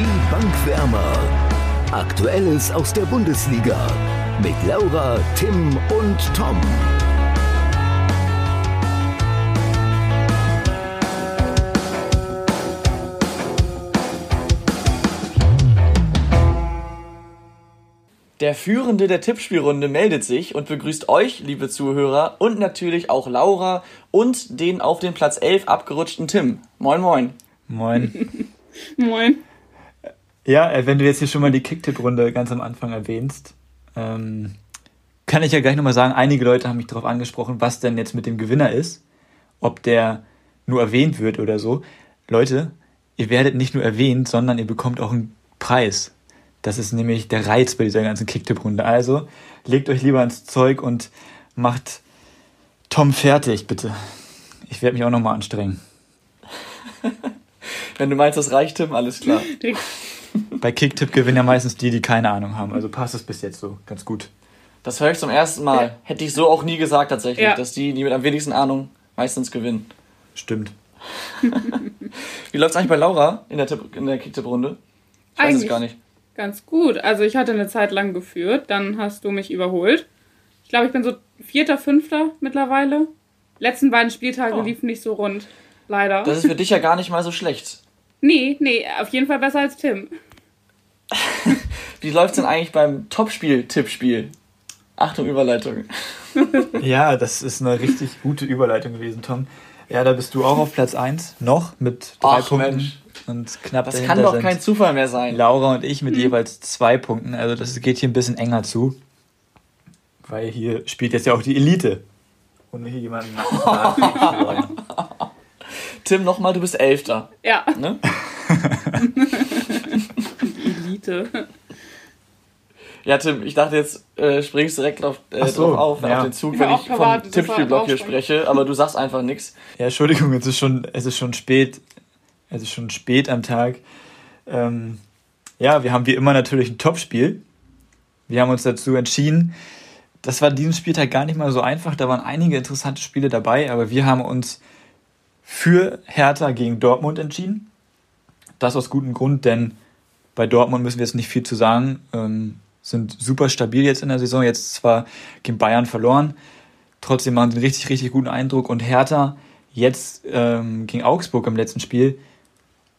Die Bankwärmer. Aktuelles aus der Bundesliga mit Laura, Tim und Tom. Der Führende der Tippspielrunde meldet sich und begrüßt euch, liebe Zuhörer, und natürlich auch Laura und den auf den Platz 11 abgerutschten Tim. Moin, moin. Moin. moin. Ja, äh, wenn du jetzt hier schon mal die Kicktipp-Runde ganz am Anfang erwähnst, ähm, kann ich ja gleich nochmal sagen, einige Leute haben mich darauf angesprochen, was denn jetzt mit dem Gewinner ist, ob der nur erwähnt wird oder so. Leute, ihr werdet nicht nur erwähnt, sondern ihr bekommt auch einen Preis. Das ist nämlich der Reiz bei dieser ganzen Kicktipp-Runde. Also legt euch lieber ins Zeug und macht Tom fertig, bitte. Ich werde mich auch nochmal anstrengen. Wenn du meinst, das reicht, Tim, alles klar. bei Kicktipp gewinnen ja meistens die, die keine Ahnung haben. Also passt es bis jetzt so ganz gut. Das höre ich zum ersten Mal. Hätte ich so auch nie gesagt tatsächlich, ja. dass die, die mit am wenigsten Ahnung, meistens gewinnen. Stimmt. Wie läuft es eigentlich bei Laura in der, der Kicktipp-Runde? Ich weiß eigentlich. es gar nicht ganz gut. Also ich hatte eine Zeit lang geführt, dann hast du mich überholt. Ich glaube, ich bin so vierter, fünfter mittlerweile. Letzten beiden Spieltage oh. liefen nicht so rund, leider. Das ist für dich ja gar nicht mal so schlecht. Nee, nee, auf jeden Fall besser als Tim. Wie läuft es denn eigentlich beim Topspiel-Tippspiel? Achtung, Überleitung. ja, das ist eine richtig gute Überleitung gewesen, Tom. Ja, da bist du auch auf Platz 1, noch mit drei Ach, Punkten. Mensch. Und knapp Das kann doch kein Zufall mehr sein. Laura und ich mit mhm. jeweils zwei Punkten. Also das geht hier ein bisschen enger zu. Weil hier spielt jetzt ja auch die Elite. Und hier jemanden Tim, nochmal, du bist Elfter. Ja. Ne? Elite. Ja, Tim, ich dachte jetzt äh, springst du direkt drauf, äh, so, drauf auf, ja. auf den Zug, wenn ich vom Tippspielblock hier spreche, aber du sagst einfach nichts. Ja, Entschuldigung, es ist schon, es ist schon spät. Es ist schon spät am Tag. Ähm, ja, wir haben wie immer natürlich ein Topspiel. Wir haben uns dazu entschieden. Das war diesen Spieltag gar nicht mal so einfach. Da waren einige interessante Spiele dabei, aber wir haben uns für Hertha gegen Dortmund entschieden. Das aus gutem Grund, denn bei Dortmund müssen wir jetzt nicht viel zu sagen. Ähm, sind super stabil jetzt in der Saison. Jetzt zwar gegen Bayern verloren, trotzdem machen sie einen richtig, richtig guten Eindruck. Und Hertha jetzt ähm, gegen Augsburg im letzten Spiel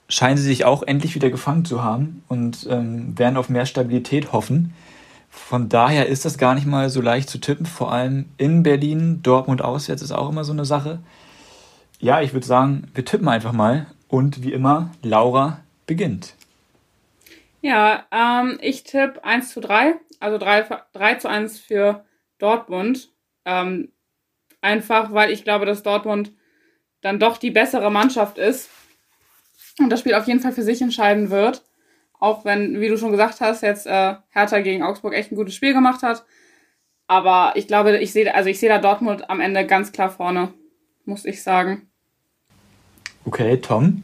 scheinen sie sich auch endlich wieder gefangen zu haben und ähm, werden auf mehr Stabilität hoffen. Von daher ist das gar nicht mal so leicht zu tippen, vor allem in Berlin, Dortmund auswärts ist auch immer so eine Sache. Ja, ich würde sagen, wir tippen einfach mal und wie immer, Laura beginnt. Ja, ähm, ich tippe 1 zu 3, also 3, 3 zu 1 für Dortmund. Ähm, einfach, weil ich glaube, dass Dortmund dann doch die bessere Mannschaft ist und das Spiel auf jeden Fall für sich entscheiden wird. Auch wenn, wie du schon gesagt hast, jetzt äh, Hertha gegen Augsburg echt ein gutes Spiel gemacht hat. Aber ich glaube, ich sehe, also ich sehe da Dortmund am Ende ganz klar vorne, muss ich sagen. Okay, Tom?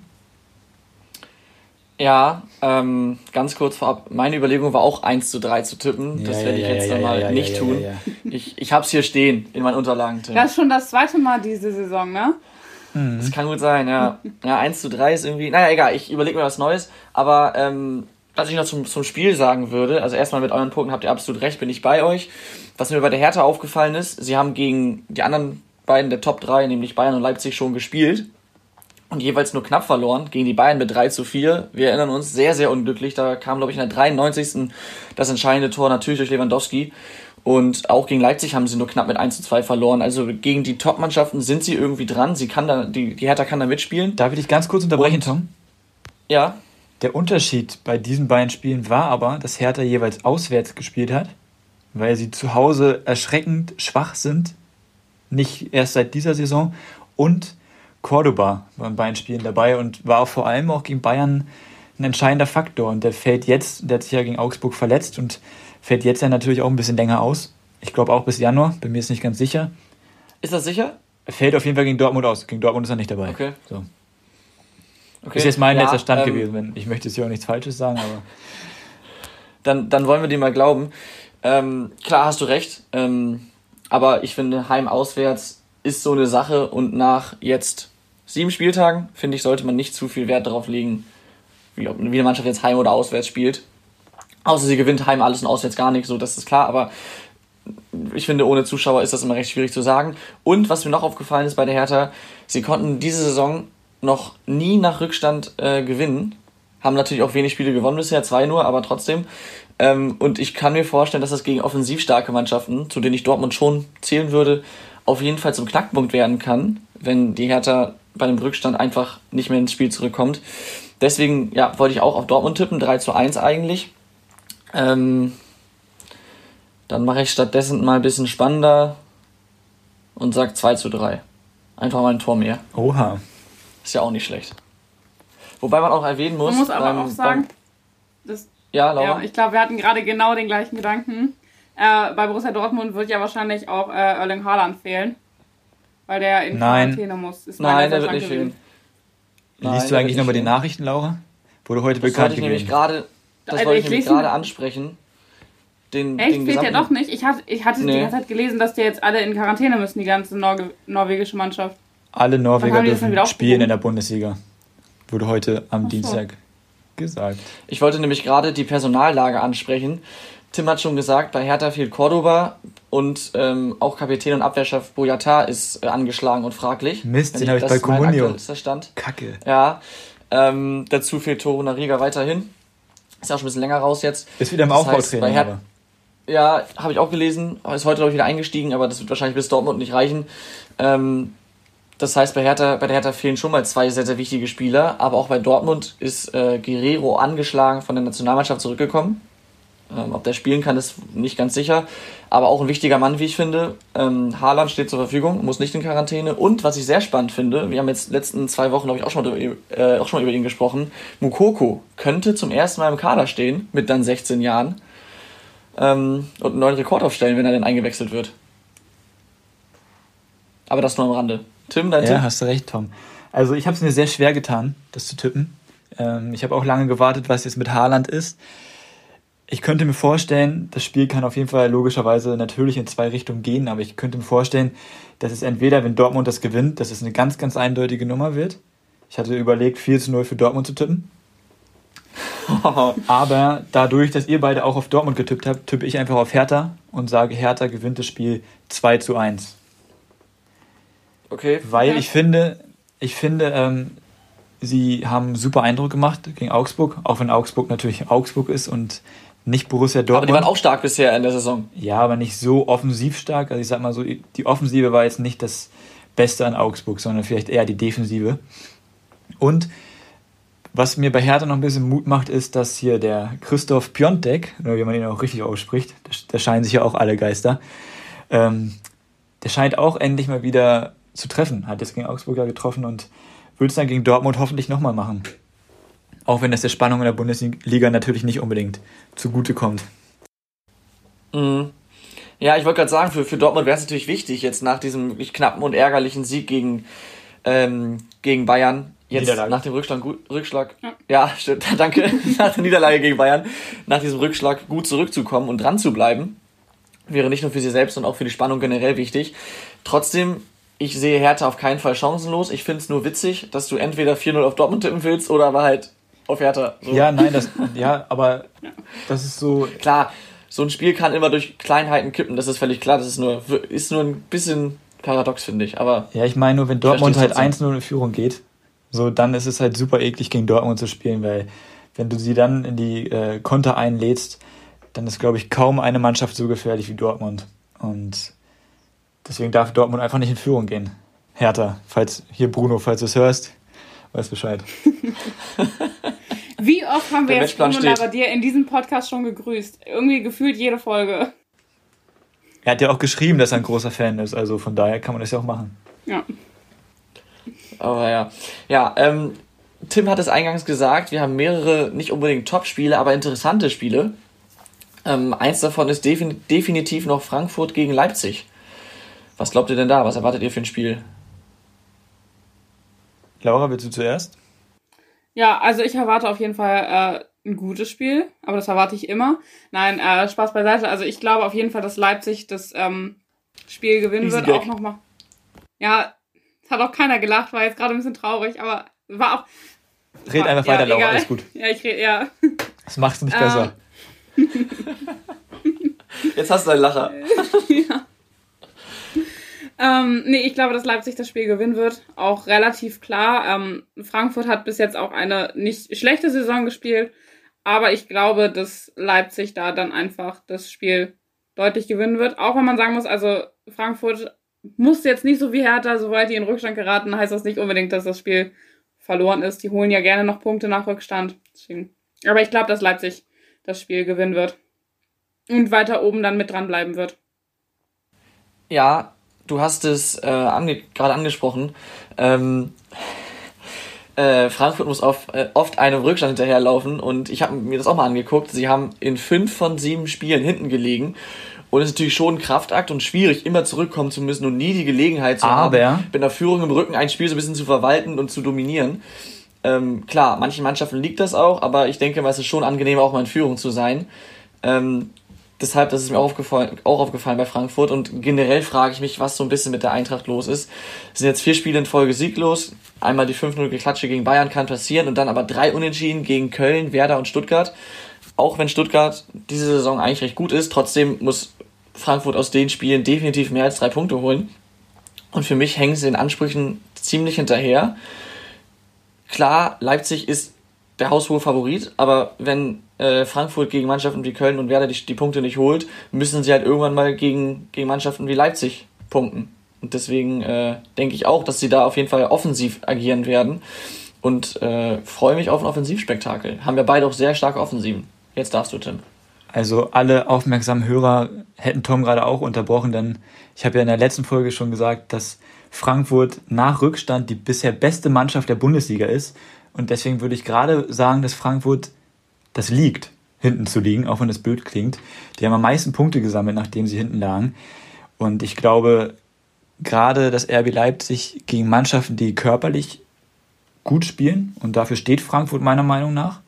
Ja, ähm, ganz kurz vorab, meine Überlegung war auch 1 zu 3 zu tippen. Das ja, werde ich ja, jetzt ja, mal nicht tun. Ich, ich habe es hier stehen in meinen Unterlagen. Tim. Das ist schon das zweite Mal diese Saison, ne? Mhm. Das kann gut sein, ja. Ja, 1 zu 3 ist irgendwie. Naja, egal, ich überlege mir was Neues. Aber ähm, was ich noch zum, zum Spiel sagen würde, also erstmal mit euren Punkten habt ihr absolut recht, bin ich bei euch. Was mir bei der Hertha aufgefallen ist, sie haben gegen die anderen beiden der Top 3, nämlich Bayern und Leipzig, schon gespielt und jeweils nur knapp verloren gegen die Bayern mit 3 zu 4. Wir erinnern uns, sehr, sehr unglücklich. Da kam, glaube ich, in der 93. das entscheidende Tor natürlich durch Lewandowski. Und auch gegen Leipzig haben sie nur knapp mit 1 zu 2 verloren. Also gegen die Top-Mannschaften sind sie irgendwie dran. Sie kann da, die, die Hertha kann da mitspielen. Darf ich dich ganz kurz unterbrechen, Und, Tom? Ja. Der Unterschied bei diesen beiden Spielen war aber, dass Hertha jeweils auswärts gespielt hat, weil sie zu Hause erschreckend schwach sind. Nicht erst seit dieser Saison. Und Cordoba war in beiden Spielen dabei und war vor allem auch gegen Bayern ein entscheidender Faktor. Und der fällt jetzt, der hat sich ja gegen Augsburg verletzt und Fällt jetzt ja natürlich auch ein bisschen länger aus. Ich glaube auch bis Januar, bin mir jetzt nicht ganz sicher. Ist das sicher? Er fällt auf jeden Fall gegen Dortmund aus. Gegen Dortmund ist er nicht dabei. Okay. So. okay. Ist jetzt mein ja, letzter Stand ähm, gewesen. Ich möchte jetzt hier auch nichts Falsches sagen, aber. Dann, dann wollen wir dir mal glauben. Ähm, klar hast du recht. Ähm, aber ich finde, Heim-Auswärts ist so eine Sache und nach jetzt sieben Spieltagen, finde ich, sollte man nicht zu viel Wert darauf legen, wie, eine Mannschaft jetzt heim oder auswärts spielt. Außer sie gewinnt heim alles und auswärts gar nicht, so das ist klar, aber ich finde, ohne Zuschauer ist das immer recht schwierig zu sagen. Und was mir noch aufgefallen ist bei der Hertha, sie konnten diese Saison noch nie nach Rückstand äh, gewinnen. Haben natürlich auch wenig Spiele gewonnen bisher, zwei nur, aber trotzdem. Ähm, und ich kann mir vorstellen, dass das gegen offensiv starke Mannschaften, zu denen ich Dortmund schon zählen würde, auf jeden Fall zum Knackpunkt werden kann, wenn die Hertha bei dem Rückstand einfach nicht mehr ins Spiel zurückkommt. Deswegen ja, wollte ich auch auf Dortmund tippen, 3 zu 1 eigentlich. Ähm, dann mache ich stattdessen mal ein bisschen spannender und sage 2 zu 3. Einfach mal ein Tor mehr. Oha. Ist ja auch nicht schlecht. Wobei man auch erwähnen muss. Man muss aber beim, auch sagen, das, ja, Laura. ja, ich glaube, wir hatten gerade genau den gleichen Gedanken. Äh, bei Borussia Dortmund wird ja wahrscheinlich auch äh, Erling Haaland fehlen. Weil der in Nein. Quarantäne muss. Ist Nein, der wird nicht gewesen. Nein, Liest du eigentlich nochmal die. Nachrichten, Laura? Wurde heute Das bekannt ich nämlich gegeben. gerade. Das Also wollte ich ich nämlich gerade ansprechen. Den, Echt? den Fehlt der gesamten- doch nicht? Ich hatte, ich hatte Nee. die ganze Zeit gelesen, dass die jetzt alle in Quarantäne müssen, die ganze Norge norwegische Mannschaft. Alle Norweger dürfen spielen in der Bundesliga. Wurde heute am so. Dienstag gesagt. Ich wollte nämlich gerade die Personallage ansprechen. Tim hat schon gesagt, bei Hertha fehlt Cordoba und ähm, auch Kapitän und Abwehrchef Boyata ist äh, angeschlagen und fraglich. Mist, den habe ich das bei Comunio. Stand. Kacke. Ja, ähm, dazu fehlt Toro Nariga weiterhin. Ist auch schon ein bisschen länger raus jetzt. Ist wieder im Das heißt, Aufbautraining. Her- aber. Ja, habe ich auch gelesen. Ist heute, glaube ich, wieder eingestiegen, aber das wird wahrscheinlich bis Dortmund nicht reichen. Ähm, das heißt, bei, Hertha, bei der Hertha fehlen schon mal zwei sehr, sehr wichtige Spieler. Aber auch bei Dortmund ist äh, Guerrero angeschlagen von der Nationalmannschaft zurückgekommen. Ähm, ob der spielen kann, ist nicht ganz sicher. Aber auch ein wichtiger Mann, wie ich finde. Ähm, Haaland steht zur Verfügung, muss nicht in Quarantäne. Und was ich sehr spannend finde, wir haben jetzt letzten zwei Wochen, glaube ich, auch schon, mal äh, auch schon mal über ihn gesprochen. Mukoko könnte zum ersten Mal im Kader stehen, mit dann 16 Jahren ähm, und einen neuen Rekord aufstellen, wenn er denn eingewechselt wird. Aber das nur am Rande. Tim, dein Ja, Tipp? hast du recht, Tom. Also ich habe es mir sehr schwer getan, das zu tippen. Ähm, ich habe auch lange gewartet, was jetzt mit Haaland ist. Ich könnte mir vorstellen, das Spiel kann auf jeden Fall logischerweise natürlich in zwei Richtungen gehen, aber ich könnte mir vorstellen, dass es entweder, wenn Dortmund das gewinnt, dass es eine ganz, ganz eindeutige Nummer wird. Ich hatte überlegt, 4 zu 0 für Dortmund zu tippen. Aber dadurch, dass ihr beide auch auf Dortmund getippt habt, tippe ich einfach auf Hertha und sage, Hertha gewinnt das Spiel 2 zu 1. Okay. Weil Okay. ich finde, ich finde, ähm, sie haben einen super Eindruck gemacht gegen Augsburg, auch wenn Augsburg natürlich Augsburg ist und nicht Borussia Aber die Dortmund. waren auch stark bisher in der Saison. ja, aber nicht so offensiv stark. Also ich sag mal so, die Offensive war jetzt nicht das Beste an Augsburg, sondern vielleicht eher die Defensive. Und was mir bei Hertha noch ein bisschen Mut macht, ist, dass hier der Christoph Piontek, oder wie man ihn auch richtig ausspricht, da- scheinen sich ja auch alle Geister, ähm, der scheint auch endlich mal wieder zu treffen. Hat jetzt gegen Augsburg ja getroffen und wird es dann gegen Dortmund hoffentlich nochmal machen. Auch wenn das der Spannung in der Bundesliga natürlich nicht unbedingt zugutekommt. Mhm. Ja, ich wollte gerade sagen, für, für Dortmund wäre es natürlich wichtig, jetzt nach diesem wirklich knappen und ärgerlichen Sieg gegen, ähm, gegen Bayern, jetzt Niederlage. nach dem Rückschlag, gut, Rückschlag ja. stimmt, danke, nach der Niederlage gegen Bayern, nach diesem Rückschlag gut zurückzukommen und dran zu bleiben, wäre nicht nur für sie selbst, sondern auch für die Spannung generell wichtig. Trotzdem, ich sehe Hertha auf keinen Fall chancenlos. Ich finde es nur witzig, dass du entweder 4-0 auf Dortmund tippen willst oder aber halt auf Hertha. So. Ja, nein, das, ja, aber das ist so, Klar, so ein Spiel kann immer durch Kleinheiten kippen, das ist völlig klar. Das ist nur, ist nur ein bisschen paradox, finde ich. Aber Ja, ich meine nur, wenn Dortmund halt versteh's 1-0 in Führung geht, so dann ist es halt super eklig gegen Dortmund zu spielen, weil wenn du sie dann in die äh, Konter einlädst, dann ist, glaube ich, kaum eine Mannschaft so gefährlich wie Dortmund. Und deswegen darf Dortmund einfach nicht in Führung gehen. Hertha, falls hier Bruno, falls du es hörst, weißt Bescheid. Wie oft haben wir Der jetzt Bruno. Labbadia in diesem Podcast schon gegrüßt? Irgendwie gefühlt jede Folge. Er hat ja auch geschrieben, dass er ein großer Fan ist, also von daher kann man das ja auch machen. Ja. Aber ja. Ja, ähm, Tim hat es eingangs gesagt, wir haben mehrere, nicht unbedingt Top-Spiele, aber interessante Spiele. Ähm, eins davon ist defin definitiv noch Frankfurt gegen Leipzig. Was glaubt ihr denn da? Was erwartet ihr für ein Spiel? Laura, willst du zuerst? Ja, also ich erwarte auf jeden Fall äh, ein gutes Spiel, aber das erwarte ich immer. Nein, äh, Spaß beiseite. Also ich glaube auf jeden Fall, dass Leipzig das ähm, Spiel gewinnen Easy wird. Gag. Auch nochmal. Ja, es hat auch keiner gelacht, war jetzt gerade ein bisschen traurig, aber war auch. Red einfach ja, weiter, Laura, alles gut. Ja, ich rede, ja. Das macht's nicht Ähm, besser. Jetzt hast du einen Lacher. Ähm, nee, ich glaube, dass Leipzig das Spiel gewinnen wird. Auch relativ klar. Ähm, Frankfurt hat bis jetzt auch eine nicht schlechte Saison gespielt. Aber ich glaube, dass Leipzig da dann einfach das Spiel deutlich gewinnen wird. Auch wenn man sagen muss, also Frankfurt muss jetzt nicht so wie Hertha, sobald die in Rückstand geraten, heißt das nicht unbedingt, dass das Spiel verloren ist. Die holen ja gerne noch Punkte nach Rückstand. Deswegen. Aber ich glaube, dass Leipzig das Spiel gewinnen wird. Und weiter oben dann mit dranbleiben wird. Ja, du hast es äh, ange gerade angesprochen. Ähm, äh, Frankfurt muss auf, äh, oft einem Rückstand hinterherlaufen und ich habe mir das auch mal angeguckt. Sie haben in fünf von sieben Spielen hinten gelegen. Und es ist natürlich schon ein Kraftakt und schwierig, immer zurückkommen zu müssen und nie die Gelegenheit zu Aber- haben, mit einer Führung im Rücken ein Spiel so ein bisschen zu verwalten und zu dominieren. Ähm, klar, manchen Mannschaften liegt das auch, aber ich denke mal, es ist schon angenehm, auch mal in Führung zu sein. Ähm, deshalb, das ist mir auch aufgefallen, auch aufgefallen bei Frankfurt und generell frage ich mich, was so ein bisschen mit der Eintracht los ist. Es sind jetzt vier Spiele in Folge sieglos. Einmal die 5-0-Geklatsche gegen Bayern kann passieren und dann aber drei Unentschieden gegen Köln, Werder und Stuttgart. Auch wenn Stuttgart diese Saison eigentlich recht gut ist, trotzdem muss Frankfurt aus den Spielen definitiv mehr als drei Punkte holen. Und für mich hängen sie in Ansprüchen ziemlich hinterher. Klar, Leipzig ist der haushohe Favorit, aber wenn äh, Frankfurt gegen Mannschaften wie Köln und Werder die, die Punkte nicht holt, müssen sie halt irgendwann mal gegen, gegen Mannschaften wie Leipzig punkten. Und deswegen äh, denke ich auch, dass sie da auf jeden Fall offensiv agieren werden. Und äh, freue mich auf ein Offensivspektakel. Haben wir beide auch sehr starke Offensiven. Jetzt darfst du, Tim. Also alle aufmerksamen Hörer hätten Tom gerade auch unterbrochen, denn ich habe ja in der letzten Folge schon gesagt, dass Frankfurt nach Rückstand die bisher beste Mannschaft der Bundesliga ist. Und deswegen würde ich gerade sagen, dass Frankfurt das liegt, hinten zu liegen, auch wenn das blöd klingt. Die haben am meisten Punkte gesammelt, nachdem sie hinten lagen. Und ich glaube, gerade das RB Leipzig gegen Mannschaften, die körperlich gut spielen, und dafür steht Frankfurt meiner Meinung nach,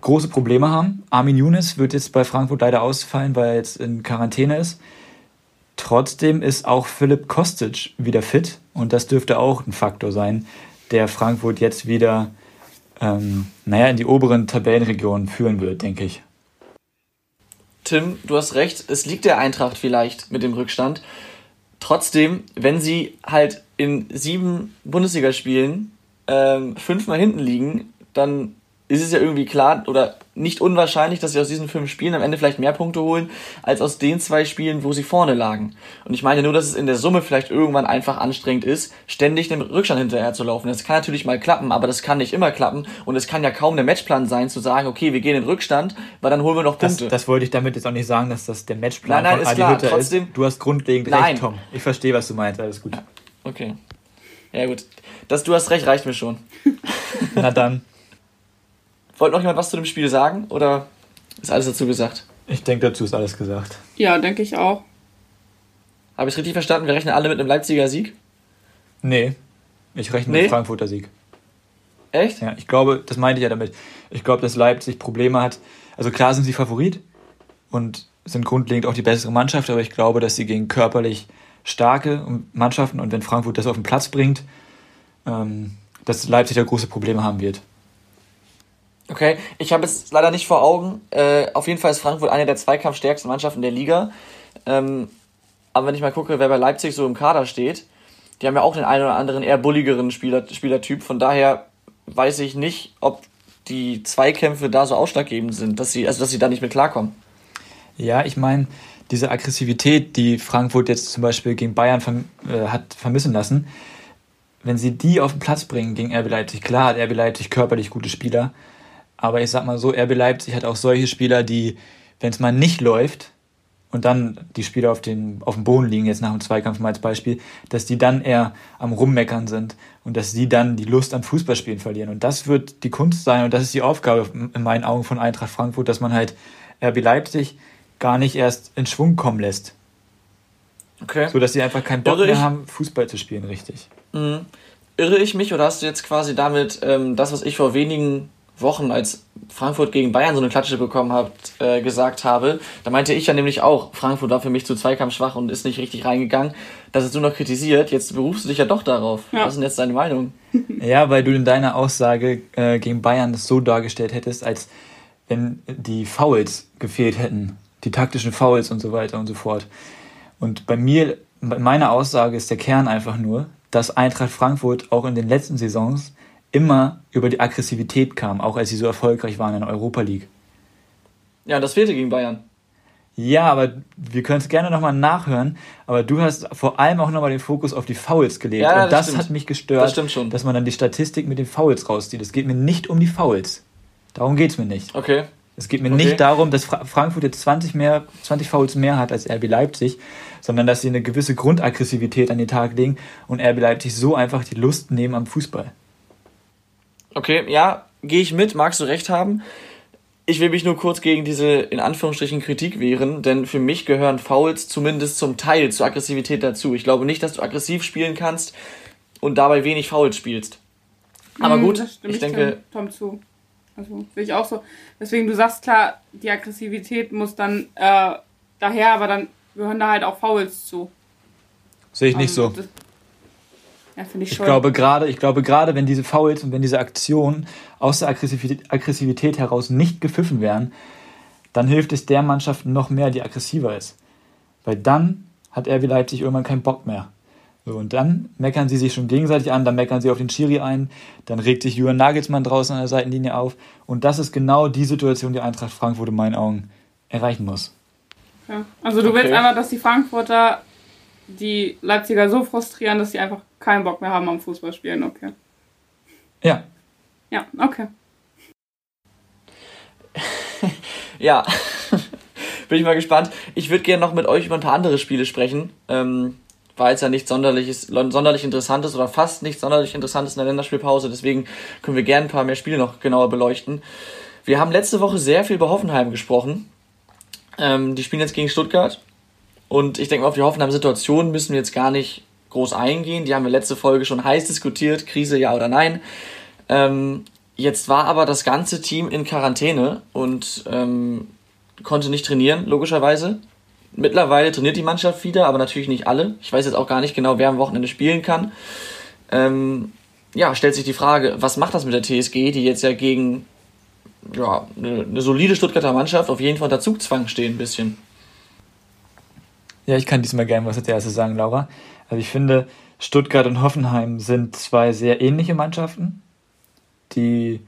große Probleme haben. Armin Younes wird jetzt bei Frankfurt leider ausfallen, weil er jetzt in Quarantäne ist. Trotzdem ist auch Philipp Kostic wieder fit und das dürfte auch ein Faktor sein, der Frankfurt jetzt wieder ähm, naja, in die oberen Tabellenregionen führen wird, denke ich. Tim, du hast recht, es liegt der Eintracht vielleicht mit dem Rückstand. Trotzdem, wenn sie halt in sieben Bundesligaspielen ähm, fünfmal hinten liegen, dann ist es ja irgendwie klar oder nicht unwahrscheinlich, dass sie aus diesen fünf Spielen am Ende vielleicht mehr Punkte holen, als aus den zwei Spielen, wo sie vorne lagen. Und ich meine nur, dass es in der Summe vielleicht irgendwann einfach anstrengend ist, ständig dem Rückstand hinterher zu laufen. Das kann natürlich mal klappen, aber das kann nicht immer klappen. Und es kann ja kaum der Matchplan sein, zu sagen, okay, wir gehen in Rückstand, weil dann holen wir noch Das, Punkte. das wollte ich damit jetzt auch nicht sagen, dass das der Matchplan Nein, nein, von ist Adi klar, Hütter trotzdem- ist. Du hast grundlegend Nein. recht, Tom. Ich verstehe, was du meinst. Alles gut. Okay. Ja gut. Das, du hast recht, reicht mir schon. Na dann, Wollte noch jemand was zu dem Spiel sagen oder ist alles dazu gesagt? ich denke, dazu ist alles gesagt. Ja, denke ich auch. Habe ich richtig verstanden? Wir rechnen alle mit einem Leipziger Sieg? Nee, ich rechne Nee? mit Frankfurter Sieg. Echt? Ja, ich glaube, das meinte ich ja damit. Ich glaube, dass Leipzig Probleme hat. Also klar sind sie Favorit und sind grundlegend auch die bessere Mannschaft, aber ich glaube, dass sie gegen körperlich starke Mannschaften und wenn Frankfurt das auf den Platz bringt, ähm, dass Leipzig da große Probleme haben wird. Okay, ich habe es leider nicht vor Augen. Äh, auf jeden Fall ist Frankfurt eine der zweikampfstärksten Mannschaften der Liga. Ähm, aber wenn ich mal gucke, wer bei Leipzig so im Kader steht, die haben ja auch den einen oder anderen eher bulligeren Spieler, Spielertyp. Von daher weiß ich nicht, ob die Zweikämpfe da so ausschlaggebend sind, dass sie, also dass sie da nicht mit klarkommen. Ja, ich meine, diese Aggressivität, die Frankfurt jetzt zum Beispiel gegen Bayern verm äh, hat vermissen lassen, wenn sie die auf den Platz bringen gegen RB Leipzig, klar hat RB Leipzig körperlich gute Spieler, aber ich sag mal so, RB Leipzig hat auch solche Spieler, die, wenn es mal nicht läuft und dann die Spieler auf, den, auf dem Boden liegen, jetzt nach dem Zweikampf mal als Beispiel, dass die dann eher am Rummeckern sind und dass sie dann die Lust am Fußballspielen verlieren. Und das wird die Kunst sein und das ist die Aufgabe in meinen Augen von Eintracht Frankfurt, dass man halt RB Leipzig gar nicht erst in Schwung kommen lässt. Okay. So dass sie einfach keinen Bock Irre mehr ich? haben, Fußball zu spielen, richtig. Mhm. Irre ich mich oder hast du jetzt quasi damit ähm, das, was ich vor wenigen Wochen, als Frankfurt gegen Bayern so eine Klatsche bekommen hat, äh, gesagt habe. Da meinte ich ja nämlich auch, Frankfurt war für mich zu zweikampfschwach und ist nicht richtig reingegangen. Das hast du noch kritisiert. Jetzt berufst du dich ja doch darauf. Ja. Was ist denn jetzt deine Meinung? Ja, weil du in deiner Aussage äh, gegen Bayern das so dargestellt hättest, als wenn die Fouls gefehlt hätten. Die taktischen Fouls und so weiter und so fort. Und bei mir, bei meiner Aussage ist der Kern einfach nur, dass Eintracht Frankfurt auch in den letzten Saisons immer über die Aggressivität kam, auch als sie so erfolgreich waren in der Europa League. Ja, das fehlte gegen Bayern. Ja, aber wir können es gerne nochmal nachhören. Aber du hast vor allem auch nochmal den Fokus auf die Fouls gelegt. Ja, und das, das hat mich gestört, das dass man dann die Statistik mit den Fouls rauszieht. Es geht mir nicht um die Fouls. Darum geht es mir nicht. Okay. Es geht mir okay. nicht darum, dass Frankfurt jetzt 20, mehr, 20 Fouls mehr hat als RB Leipzig, sondern dass sie eine gewisse Grundaggressivität an den Tag legen und RB Leipzig so einfach die Lust nehmen am Fußball. Okay, ja, gehe ich mit, magst du recht haben. Ich will mich nur kurz gegen diese in Anführungsstrichen Kritik wehren, denn für mich gehören Fouls zumindest zum Teil zur Aggressivität dazu. Ich glaube nicht, dass du aggressiv spielen kannst und dabei wenig Fouls spielst. Aber mm, gut, ich denke. Tom, Tom zu. Also sehe ich auch so. Deswegen, du sagst klar, die Aggressivität muss dann äh, daher, aber dann gehören da halt auch Fouls zu. Sehe ich nicht um, ähm, so. Ja, finde ich schon. Ich glaube gerade, ich glaube gerade, wenn diese Fouls und wenn diese Aktionen aus der Aggressivität, Aggressivität heraus nicht gepfiffen werden, dann hilft es der Mannschaft noch mehr, die aggressiver ist. Weil dann hat RB Leipzig irgendwann keinen Bock mehr. So, und dann meckern sie sich schon gegenseitig an, dann meckern sie auf den Schiri ein, dann regt sich Jürgen Nagelsmann draußen an der Seitenlinie auf. Und das ist genau die Situation, die Eintracht Frankfurt in meinen Augen erreichen muss. Ja. Also du okay. willst einfach, dass die Frankfurter die Leipziger so frustrieren, dass sie einfach keinen Bock mehr haben am Fußballspielen, okay. Ja. Ja, okay. ja. Bin ich mal gespannt. Ich würde gerne noch mit euch über ein paar andere Spiele sprechen. Ähm, weil es ja nicht sonderlich, ist, sonderlich interessant ist oder fast nicht sonderlich interessant ist in der Länderspielpause. Deswegen können wir gerne ein paar mehr Spiele noch genauer beleuchten. Wir haben letzte Woche sehr viel über Hoffenheim gesprochen. Ähm, die spielen jetzt gegen Stuttgart. Und ich denke mal, auf die Hoffenheim-Situation müssen wir jetzt gar nicht groß eingehen. Die haben wir letzte Folge schon heiß diskutiert, Krise ja oder nein. Ähm, jetzt war aber das ganze Team in Quarantäne und ähm, konnte nicht trainieren, logischerweise. Mittlerweile trainiert die Mannschaft wieder, aber natürlich nicht alle. Ich weiß jetzt auch gar nicht genau, wer am Wochenende spielen kann. Ähm, ja, stellt sich die Frage, was macht das mit der TSG, die jetzt ja gegen ja, eine, eine solide Stuttgarter Mannschaft auf jeden Fall unter Zugzwang stehen, ein bisschen. Ja, ich kann diesmal gerne was als erstes sagen, Laura. Also ich finde, Stuttgart und Hoffenheim sind zwei sehr ähnliche Mannschaften, die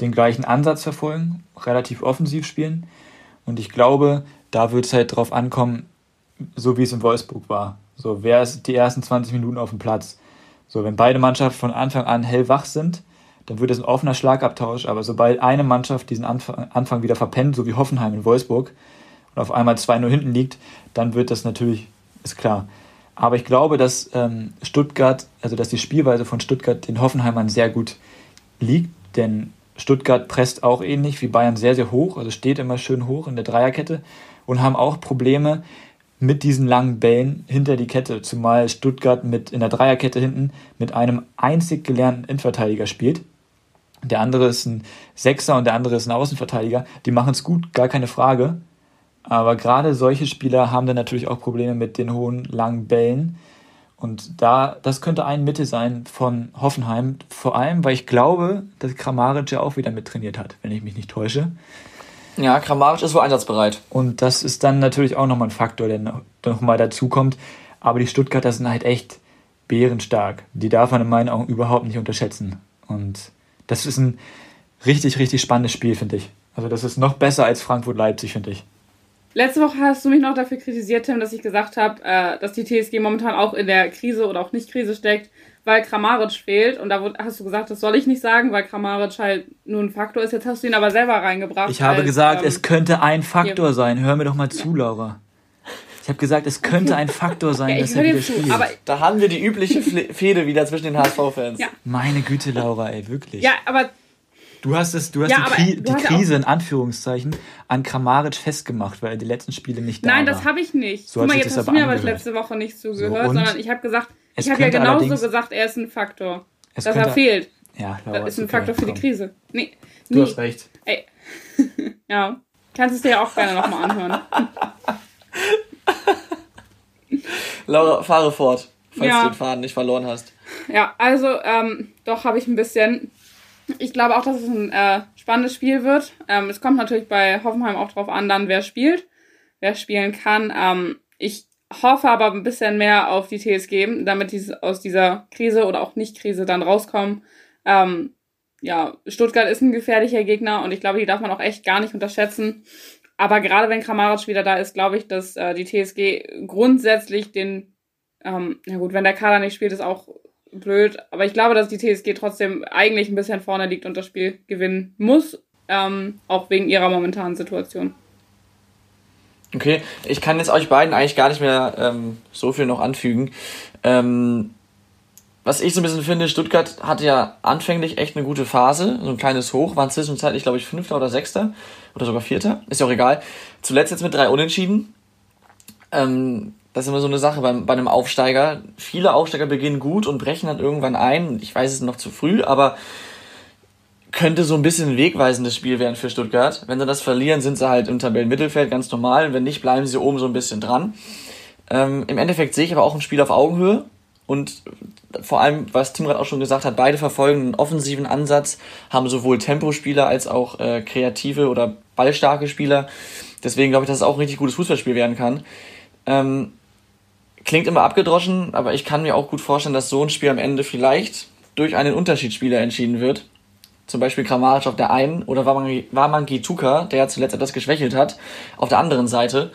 den gleichen Ansatz verfolgen, relativ offensiv spielen. Und ich glaube, da wird es halt drauf ankommen, so wie es in Wolfsburg war. So, wer ist die ersten 20 Minuten auf dem Platz? So, wenn beide Mannschaften von Anfang an hellwach sind, dann wird es ein offener Schlagabtausch. Aber sobald eine Mannschaft diesen Anfang wieder verpennt, so wie Hoffenheim in Wolfsburg, und auf einmal 2-0 hinten liegt, dann wird das natürlich, ist klar. Aber ich glaube, dass ähm, Stuttgart, also dass die Spielweise von Stuttgart den Hoffenheimern sehr gut liegt, denn Stuttgart presst auch ähnlich wie Bayern sehr, sehr hoch, also steht immer schön hoch in der Dreierkette und haben auch Probleme mit diesen langen Bällen hinter die Kette, zumal Stuttgart mit in der Dreierkette hinten mit einem einzig gelernten Innenverteidiger spielt. Der andere ist ein Sechser und der andere ist ein Außenverteidiger. Die machen es gut, gar keine Frage. Aber gerade solche Spieler haben dann natürlich auch Probleme mit den hohen, langen Bällen. Und da, das könnte ein Mittel sein von Hoffenheim, vor allem, weil ich glaube, dass Kramaric ja auch wieder mittrainiert hat, wenn ich mich nicht täusche. Ja, Kramaric ist wohl einsatzbereit. Und das ist dann natürlich auch nochmal ein Faktor, der nochmal dazu kommt. Aber die Stuttgarter sind halt echt bärenstark. Die darf man in meinen Augen überhaupt nicht unterschätzen. Und das ist ein richtig, richtig spannendes Spiel, finde ich. Also das ist noch besser als Frankfurt-Leipzig, finde ich. Letzte Woche hast du mich noch dafür kritisiert, Tim, dass ich gesagt habe, äh, dass die TSG momentan auch in der Krise oder auch nicht Krise steckt, weil Kramaric fehlt. Und da hast du gesagt, das soll ich nicht sagen, weil Kramaric halt nur ein Faktor ist. Jetzt hast du ihn aber selber reingebracht. Ich habe als, gesagt, ähm, es könnte ein Faktor hier. sein. Hör mir doch mal zu, Laura. Ich habe gesagt, es könnte ein Faktor sein, ja, dass er wieder spielt. Aber da haben wir die übliche Fehde wieder zwischen den HSV-Fans. Ja. Meine Güte, Laura, ey, wirklich. Ja, aber Du hast, es, du hast ja, die, Kri die Krise in Anführungszeichen an Kramaric festgemacht, weil er die letzten Spiele nicht da Nein, war. Nein, das habe ich nicht. So Guck mal, jetzt hast du mir aber letzte Woche nicht zugehört, so, sondern ich habe gesagt, ich habe ja genauso gesagt, er ist ein Faktor, dass er fehlt. Ja, Laura, das ist ein Faktor für die Krise. Nee, Du hast recht. Ey. ja. Kannst es dir ja auch gerne nochmal anhören. Laura, fahre fort, falls ja. du den Faden nicht verloren hast. Ja, also ähm, doch habe ich ein bisschen. Ich glaube auch, dass es ein äh, spannendes Spiel wird. Ähm, es kommt natürlich bei Hoffenheim auch drauf an, dann wer spielt, wer spielen kann. Ähm, ich hoffe aber ein bisschen mehr auf die TSG, damit die aus dieser Krise oder auch Nicht-Krise dann rauskommen. Ähm, ja, Stuttgart ist ein gefährlicher Gegner und ich glaube, die darf man auch echt gar nicht unterschätzen. Aber gerade wenn Kramaric wieder da ist, glaube ich, dass äh, die TSG grundsätzlich den, ähm, na gut, wenn der Kader nicht spielt, ist auch blöd. Aber ich glaube, dass die TSG trotzdem eigentlich ein bisschen vorne liegt und das Spiel gewinnen muss, ähm, auch wegen ihrer momentanen Situation. Okay, ich kann jetzt euch beiden eigentlich gar nicht mehr ähm, so viel noch anfügen. Ähm, was ich so ein bisschen finde, Stuttgart hatte ja anfänglich echt eine gute Phase, so ein kleines Hoch, waren zwischenzeitlich, glaube ich, Fünfter oder Sechster oder sogar Vierter, ist ja auch egal. Zuletzt jetzt mit drei Unentschieden. Ähm, das ist immer so eine Sache beim, bei einem Aufsteiger. Viele Aufsteiger beginnen gut und brechen dann irgendwann ein. Ich weiß, es ist noch zu früh, aber könnte so ein bisschen ein wegweisendes Spiel werden für Stuttgart. Wenn sie das verlieren, sind sie halt im Tabellenmittelfeld ganz normal. Wenn nicht, bleiben sie oben so ein bisschen dran. Ähm, Im Endeffekt sehe ich aber auch ein Spiel auf Augenhöhe. Und vor allem, was Tim gerade auch schon gesagt hat, beide verfolgen einen offensiven Ansatz, haben sowohl Tempospieler als auch äh, kreative oder ballstarke Spieler. Deswegen glaube ich, dass es auch ein richtig gutes Fußballspiel werden kann. Ähm, klingt immer abgedroschen, aber ich kann mir auch gut vorstellen, dass so ein Spiel am Ende vielleicht durch einen Unterschiedsspieler entschieden wird. Zum Beispiel Kramaric auf der einen oder Waman Gituka, der zuletzt etwas geschwächelt hat, auf der anderen Seite.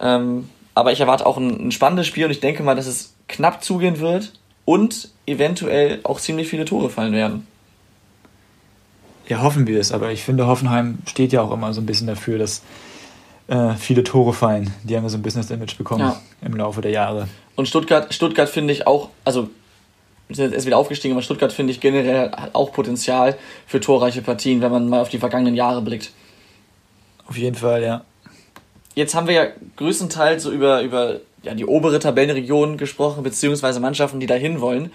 Ähm, aber ich erwarte auch ein, ein spannendes Spiel und ich denke mal, dass es knapp zugehen wird und eventuell auch ziemlich viele Tore fallen werden. Ja, hoffen wir es, aber ich finde, Hoffenheim steht ja auch immer so ein bisschen dafür, dass äh, viele Tore fallen. Die haben ja so ein Business-Image bekommen ja. im Laufe der Jahre. Und Stuttgart, Stuttgart finde ich auch, also sind jetzt erst wieder aufgestiegen, aber Stuttgart finde ich generell auch Potenzial für torreiche Partien, wenn man mal auf die vergangenen Jahre blickt. Auf jeden Fall, ja. Jetzt haben wir ja größtenteils so über, über ja, die obere Tabellenregion gesprochen, beziehungsweise Mannschaften, die dahin wollen.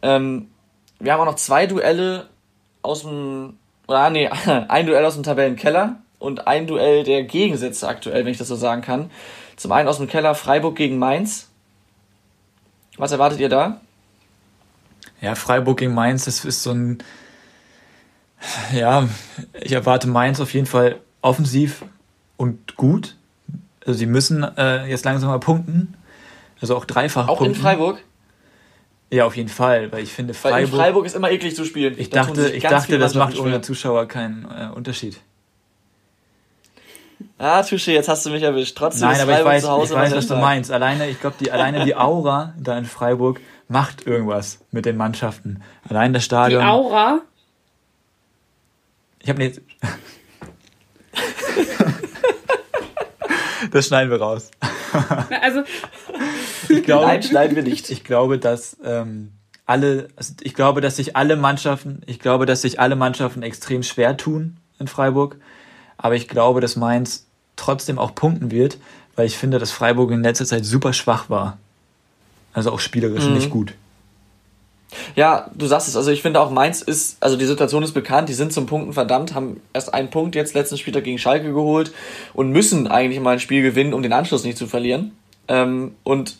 Ähm, wir haben auch noch zwei Duelle aus dem, oder nee, ein Duell aus dem Tabellenkeller und ein Duell der Gegensätze aktuell, wenn ich das so sagen kann. Zum einen aus dem Keller Freiburg gegen Mainz. Was erwartet ihr da? Ja, Freiburg gegen Mainz, das ist so ein, ja, ich erwarte Mainz auf jeden Fall offensiv und gut. Also sie müssen äh, jetzt langsam mal punkten. Also auch dreifach Auch punkten. in Freiburg? Ja, auf jeden Fall, weil ich finde Freiburg. Weil in Freiburg ist immer eklig zu spielen. Ich da dachte, ich dachte das macht ohne Zuschauer keinen äh, Unterschied. Ah, Touché, jetzt hast du mich erwischt. Trotzdem Nein, aber ich weiß, ich weiß was du meinst. Alleine, ich glaube, die, alleine die Aura da in Freiburg macht irgendwas mit den Mannschaften. Allein das Stadion. Die Aura? Ich habe nicht. Das schneiden wir raus. Also. ich glaube, Nein, schneiden wir nicht. Ich glaube, dass ähm, alle, also ich glaube, dass sich alle Mannschaften, ich glaube, dass sich alle Mannschaften extrem schwer tun in Freiburg. Aber ich glaube, dass Mainz trotzdem auch punkten wird, weil ich finde, dass Freiburg in letzter Zeit super schwach war. Also auch spielerisch mhm. nicht gut. Ja, du sagst es, also ich finde auch Mainz ist, also die Situation ist bekannt, die sind zum Punkten verdammt, haben erst einen Punkt jetzt letzten Spieltag gegen Schalke geholt und müssen eigentlich mal ein Spiel gewinnen, um den Anschluss nicht zu verlieren. Ähm, und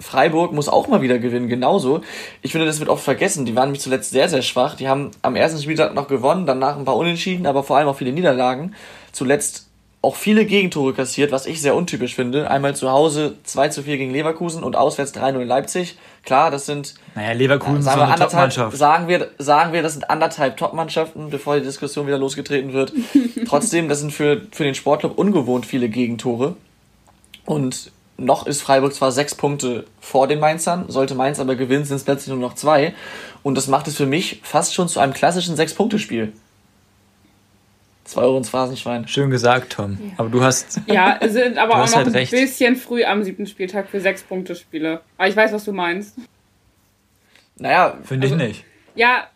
Freiburg muss auch mal wieder gewinnen, genauso. Ich finde, das wird oft vergessen. Die waren nämlich zuletzt sehr, sehr schwach. Die haben am ersten Spieltag noch gewonnen, danach ein paar Unentschieden, aber vor allem auch viele Niederlagen. Zuletzt auch viele Gegentore kassiert, was ich sehr untypisch finde. Einmal zu Hause 2 zu 4 gegen Leverkusen und auswärts 3-0 Leipzig. Klar, das sind. Naja, Leverkusen sagen ist so eine Top-Mannschaft. Sagen wir, sagen wir, das sind anderthalb Top-Mannschaften, bevor die Diskussion wieder losgetreten wird. Trotzdem, das sind für, für den Sportclub ungewohnt viele Gegentore. Und noch ist Freiburg zwar sechs Punkte vor den Mainzern, sollte Mainz aber gewinnen, sind es plötzlich nur noch zwei. Und das macht es für mich fast schon zu einem klassischen Sechs-Punkte-Spiel. 2 Euro ins Phrasenschwein. Schön gesagt, Tom. Aber du hast. Ja, sind aber auch noch halt ein recht. bisschen früh am siebten Spieltag für sechs Punkte Spiele. Aber ich weiß, was du meinst. Naja. Finde also, ich nicht. Ja.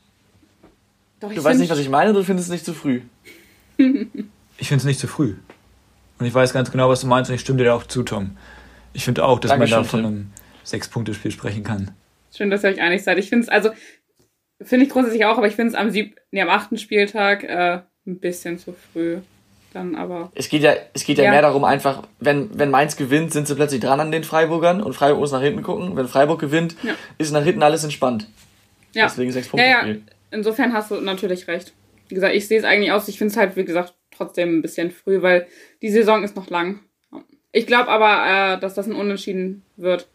Doch, du weißt nicht, was ich meine, du findest es nicht zu früh. ich finde es nicht zu früh. Und ich weiß ganz genau, was du meinst und ich stimme dir auch zu, Tom. Ich finde auch, dass Dankeschön, man da von einem Sechs-Punkte-Spiel sprechen kann. Schön, dass ihr euch einig seid. Ich finde es, also, finde ich grundsätzlich auch, aber ich finde es am, sieb nee, am achten Spieltag äh, ein bisschen zu früh. Dann aber. Es geht ja, es geht ja, Ja. mehr darum, einfach, wenn, wenn Mainz gewinnt, sind sie plötzlich dran an den Freiburgern und Freiburg muss nach hinten gucken. Wenn Freiburg gewinnt, Ja. ist nach hinten alles entspannt. Ja. Deswegen sechs Punkte Ja, ja. Insofern hast du natürlich recht. Wie gesagt, ich sehe es eigentlich aus. Ich finde es halt, wie gesagt, trotzdem ein bisschen früh, weil die Saison ist noch lang. Ich glaube aber, äh, dass das ein Unentschieden wird.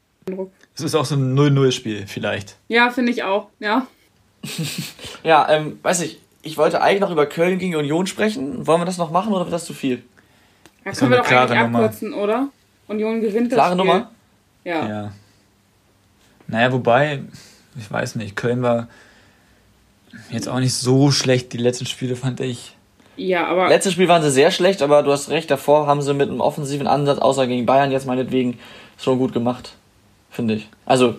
Es ist auch so ein 0-0-Spiel vielleicht. Ja, finde ich auch. Ja. Ja, ähm, weiß ich, ich wollte eigentlich noch über Köln gegen Union sprechen. Wollen wir das noch machen oder wird das zu viel? Da können wir doch eigentlich klare Nummer. abkürzen, oder? Union gewinnt das Klare Spiel. Nummer? Ja. Ja. Naja, wobei, ich weiß nicht, Köln war jetzt auch nicht so schlecht. Die letzten Spiele fand ich. Ja, aber Letztes Spiel waren sie sehr schlecht, aber du hast recht, davor haben sie mit einem offensiven Ansatz, außer gegen Bayern jetzt meinetwegen, schon gut gemacht. Finde ich. Also,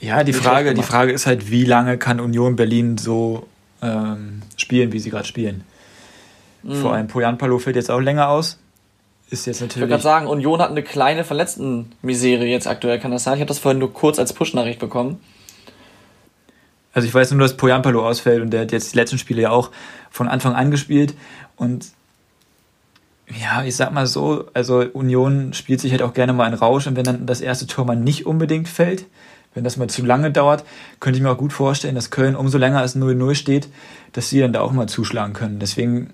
Ja, die Frage, die. Frage ist halt, wie lange kann Union Berlin so ähm, spielen, wie sie gerade spielen. Vor allem Poyan Palo fällt jetzt auch länger aus. Ist jetzt ich würde natürlich. gerade sagen, Union hat eine kleine Verletzten-Misere jetzt aktuell, kann das sein? Ich habe das vorhin nur kurz als Push-Nachricht bekommen. Also ich weiß nur, dass Poyampalo ausfällt und der hat jetzt die letzten Spiele ja auch von Anfang an gespielt. Und ja, ich sag mal so, also Union spielt sich halt auch gerne mal einen Rausch und wenn dann das erste Tor mal nicht unbedingt fällt, wenn das mal zu lange dauert, könnte ich mir auch gut vorstellen, dass Köln umso länger als 0-0 steht, dass sie dann da auch mal zuschlagen können. Deswegen,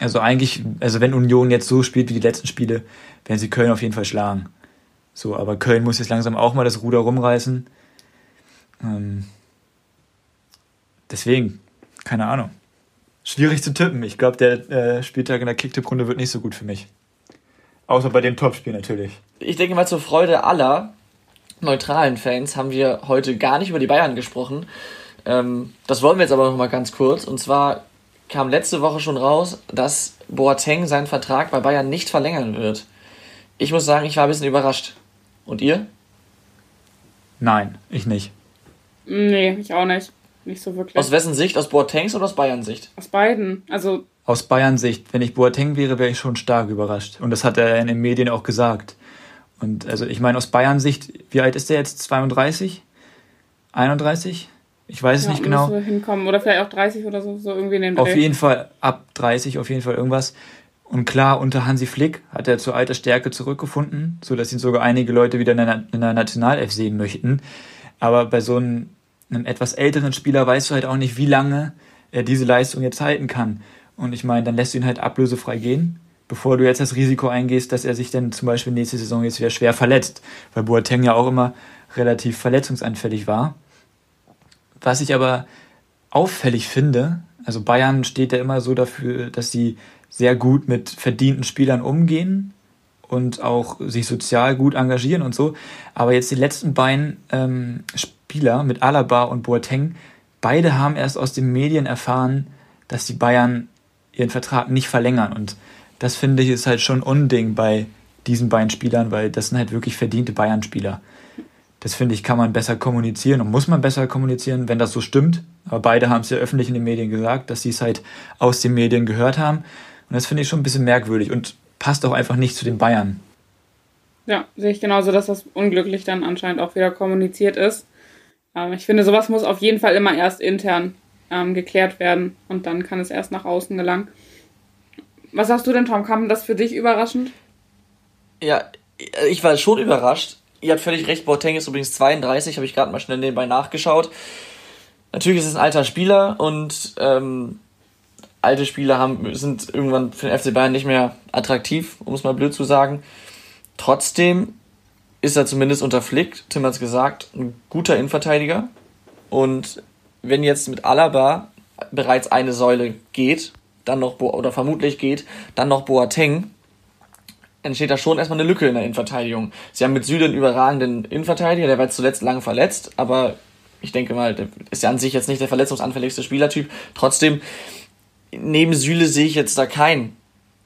also eigentlich, also wenn Union jetzt so spielt wie die letzten Spiele, werden sie Köln auf jeden Fall schlagen. So, aber Köln muss jetzt langsam auch mal das Ruder rumreißen. Ähm, Deswegen, keine Ahnung. Schwierig zu tippen. Ich glaube, der äh, Spieltag in der Kicktipp-Runde wird nicht so gut für mich. Außer bei dem Topspiel natürlich. Ich denke mal, zur Freude aller neutralen Fans haben wir heute gar nicht über die Bayern gesprochen. Ähm, das wollen wir jetzt aber noch mal ganz kurz. Und zwar kam letzte Woche schon raus, dass Boateng seinen Vertrag bei Bayern nicht verlängern wird. Ich muss sagen, ich war ein bisschen überrascht. Und ihr? Nein, ich nicht. nee, ich auch nicht. Nicht so wirklich. Aus wessen Sicht? Aus Boatengs oder aus Bayern Sicht? Aus beiden. Also, Aus Bayern Sicht, wenn ich Boateng wäre, wäre ich schon stark überrascht. Und das hat er in den Medien auch gesagt. Und also ich meine, aus Bayern Sicht, wie alt ist der jetzt? 32? 31? Ich weiß es ja, nicht genau. hinkommen. Oder vielleicht auch 30 oder so, so irgendwie in den Auf Dreh. jeden Fall ab 30, auf jeden Fall irgendwas. Und klar, unter Hansi Flick hat er zur alter Stärke zurückgefunden, so dass ihn sogar einige Leute wieder in der, in der Nationalelf sehen möchten. Aber bei so einem, einem etwas älteren Spieler weißt du halt auch nicht, wie lange er diese Leistung jetzt halten kann. Und ich meine, dann lässt du ihn halt ablösefrei gehen, bevor du jetzt das Risiko eingehst, dass er sich dann zum Beispiel nächste Saison jetzt wieder schwer verletzt. Weil Boateng ja auch immer relativ verletzungsanfällig war. Was ich aber auffällig finde, also Bayern steht ja immer so dafür, dass sie sehr gut mit verdienten Spielern umgehen und auch sich sozial gut engagieren und so. Aber jetzt die letzten beiden ähm, Spieler mit Alaba und Boateng, beide haben erst aus den Medien erfahren, dass die Bayern ihren Vertrag nicht verlängern. Und das finde ich ist halt schon Unding bei diesen beiden Spielern, weil das sind halt wirklich verdiente Bayern-Spieler. Das finde ich, kann man besser kommunizieren und muss man besser kommunizieren, wenn das so stimmt. Aber beide haben es ja öffentlich in den Medien gesagt, dass sie es halt aus den Medien gehört haben. Und das finde ich schon ein bisschen merkwürdig und passt auch einfach nicht zu den Bayern. Ja, sehe ich genauso, dass das unglücklich dann anscheinend auch wieder kommuniziert ist. Ähm, ich finde, sowas muss auf jeden Fall immer erst intern ähm, geklärt werden und dann kann es erst nach außen gelangen. Was sagst du denn, Tom? Kam das für dich überraschend? Ja, ich war schon überrascht. Ihr habt völlig recht, Boateng ist übrigens 32, habe ich gerade mal schnell nebenbei nachgeschaut. Natürlich ist es ein alter Spieler und ähm, alte Spieler haben, sind irgendwann für den FC Bayern nicht mehr attraktiv, um es mal blöd zu sagen. Trotzdem ist er zumindest unter Flick, Tim hat es gesagt, ein guter Innenverteidiger. Und wenn jetzt mit Alaba bereits eine Säule geht, dann noch Bo oder vermutlich geht, dann noch Boateng, entsteht da schon erstmal eine Lücke in der Innenverteidigung. Sie haben mit Süle einen überragenden Innenverteidiger, der war zuletzt lange verletzt, aber ich denke mal, der ist ja an sich jetzt nicht der verletzungsanfälligste Spielertyp. Trotzdem, neben Süle sehe ich jetzt da keinen,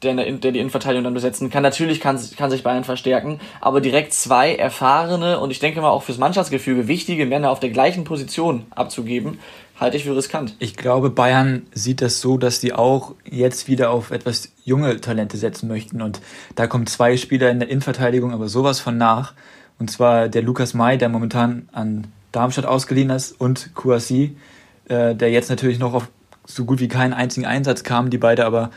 der, der, der die Innenverteidigung dann besetzen kann. Natürlich kann, kann sich Bayern verstärken, aber direkt zwei erfahrene und ich denke mal auch fürs Mannschaftsgefüge wichtige Männer auf der gleichen Position abzugeben, halte ich für riskant. Ich glaube, Bayern sieht das so, dass die auch jetzt wieder auf etwas junge Talente setzen möchten. Und da kommen zwei Spieler in der Innenverteidigung aber sowas von nach. Und zwar der Lukas May, der momentan an Darmstadt ausgeliehen ist, und Kouassi, äh, der jetzt natürlich noch auf so gut wie keinen einzigen Einsatz kam, die beide aber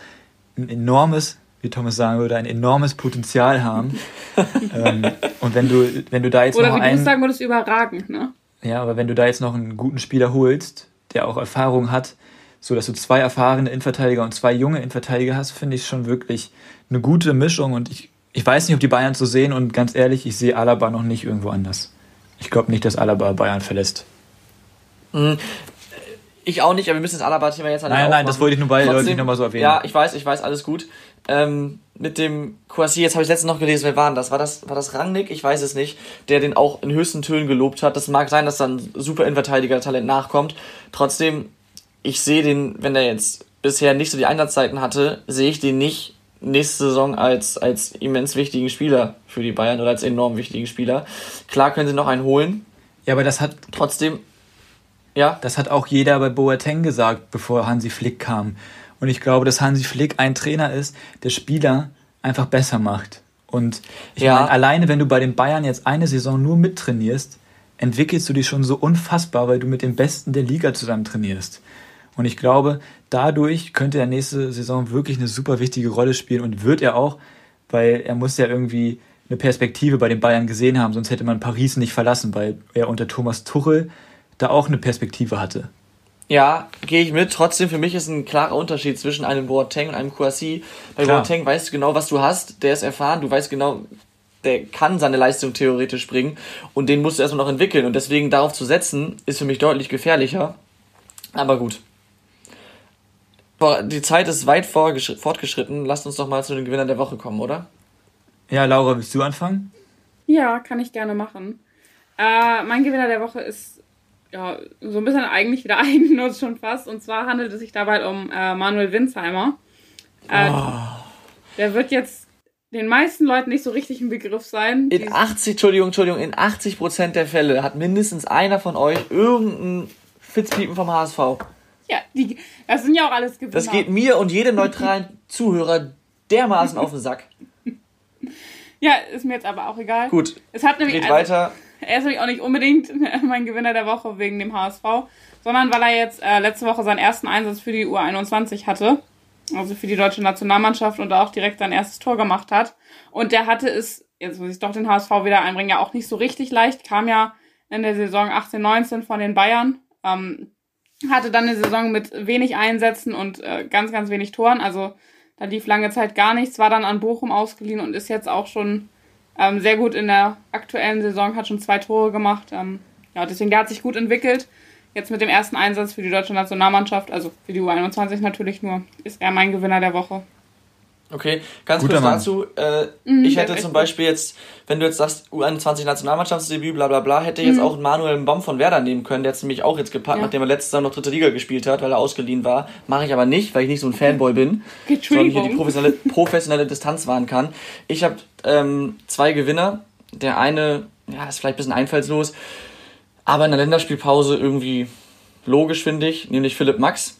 ein enormes, wie Thomas sagen würde, ein enormes Potenzial haben. ähm, und wenn du, wenn du da jetzt Oder noch wie du einen, sagen würdest, überragend, ne? ja, aber wenn du da jetzt noch einen guten Spieler holst, der auch Erfahrung hat, so dass du zwei erfahrene Innenverteidiger und zwei junge Innenverteidiger hast, finde ich schon wirklich eine gute Mischung und ich, ich weiß nicht, ob die Bayern so sehen und ganz ehrlich, ich sehe Alaba noch nicht irgendwo anders. Ich glaube nicht, dass Alaba Bayern verlässt. Ich auch nicht, aber wir müssen das Alaba-Thema jetzt halt Nein, nein, aufmachen. das wollte ich nur bei Leuten Trotzdem- nicht nochmal so erwähnen. Ja, ich weiß, ich weiß, alles gut. Ähm, mit dem Kouassi, jetzt habe ich letztens noch gelesen, wer war denn das? War das, war das Rangnick? Ich weiß es nicht. Der den auch in höchsten Tönen gelobt hat. Das mag sein, dass dann super Innenverteidiger-Talent nachkommt. Trotzdem, ich sehe den, wenn er jetzt bisher nicht so die Einsatzzeiten hatte, sehe ich den nicht nächste Saison als, als immens wichtigen Spieler für die Bayern oder als enorm wichtigen Spieler. Klar können sie noch einen holen. Ja, aber das hat, Trotzdem, ja, das hat auch jeder bei Boateng gesagt, bevor Hansi Flick kam. Und ich glaube, dass Hansi Flick ein Trainer ist, der Spieler einfach besser macht. Und ich Ja. meine, alleine wenn du bei den Bayern jetzt eine Saison nur mittrainierst, entwickelst du dich schon so unfassbar, weil du mit dem Besten der Liga zusammen trainierst. Und ich glaube, dadurch könnte er nächste Saison wirklich eine super wichtige Rolle spielen und wird er auch, weil er muss ja irgendwie eine Perspektive bei den Bayern gesehen haben, sonst hätte man Paris nicht verlassen, weil er unter Thomas Tuchel da auch eine Perspektive hatte. Ja, gehe ich mit. Trotzdem, für mich ist ein klarer Unterschied zwischen einem Boateng und einem Kouassi. Bei Klar. Boateng weißt du genau, was du hast. Der ist erfahren. Du weißt genau, der kann seine Leistung theoretisch bringen. Und den musst du erstmal noch entwickeln. Und deswegen darauf zu setzen, ist für mich deutlich gefährlicher. Aber gut. Boah, die Zeit ist weit fortgeschritten. Lasst uns doch mal zu den Gewinnern der Woche kommen, oder? Ja, Laura, willst du anfangen? Ja, kann ich gerne machen. Äh, mein Gewinner der Woche ist ja so ein bisschen eigentlich wieder Eigennutz schon fast. Und zwar handelt es sich dabei um äh, Manuel Winsheimer. Äh, Der wird jetzt den meisten Leuten nicht so richtig ein Begriff sein. In Die- 80, Entschuldigung, Entschuldigung, in 80% der Fälle hat mindestens einer von euch irgendein Fitzpiepen vom HSV. ja, die, das sind ja auch alles Gewinner. Das geht mir und jedem neutralen Zuhörer dermaßen auf den Sack. Ja, ist mir jetzt aber auch egal. Gut, Es hat nämlich geht also, weiter. Er ist nämlich auch nicht unbedingt mein Gewinner der Woche wegen dem HSV, sondern weil er jetzt äh, letzte Woche seinen ersten Einsatz für die U21 hatte. Also für die deutsche Nationalmannschaft und da auch direkt sein erstes Tor gemacht hat. Und der hatte es, jetzt muss ich doch den HSV wieder einbringen, ja auch nicht so richtig leicht. Kam ja in der Saison 18, 19 von den Bayern. Ähm, hatte dann eine Saison mit wenig Einsätzen und äh, ganz, ganz wenig Toren. Also da lief lange Zeit gar nichts, war dann an Bochum ausgeliehen und ist jetzt auch schon ähm, sehr gut in der aktuellen Saison, hat schon zwei Tore gemacht. Ähm, ja, deswegen, der hat sich gut entwickelt. Jetzt mit dem ersten Einsatz für die deutsche Nationalmannschaft, also für die U21 natürlich nur, ist er mein Gewinner der Woche. Okay, ganz Guter kurz Mann. dazu. Äh, Mhm, ich hätte zum Beispiel jetzt, wenn du jetzt sagst, U21 Nationalmannschaftsdebüt, bla bla bla, hätte jetzt auch Manuel Baum von Werder nehmen können. Der hat nämlich auch jetzt gepackt, Mhm. Ja. nachdem er letztes Jahr noch dritte Liga gespielt hat, weil er ausgeliehen war. Mache ich aber nicht, weil ich nicht so ein Fanboy bin, sondern hier die professionelle, professionelle Distanz wahren kann. Ich habe ähm, zwei Gewinner. Der eine, ja, ist vielleicht ein bisschen einfallslos, aber in der Länderspielpause irgendwie logisch, finde ich, nämlich Philipp Max.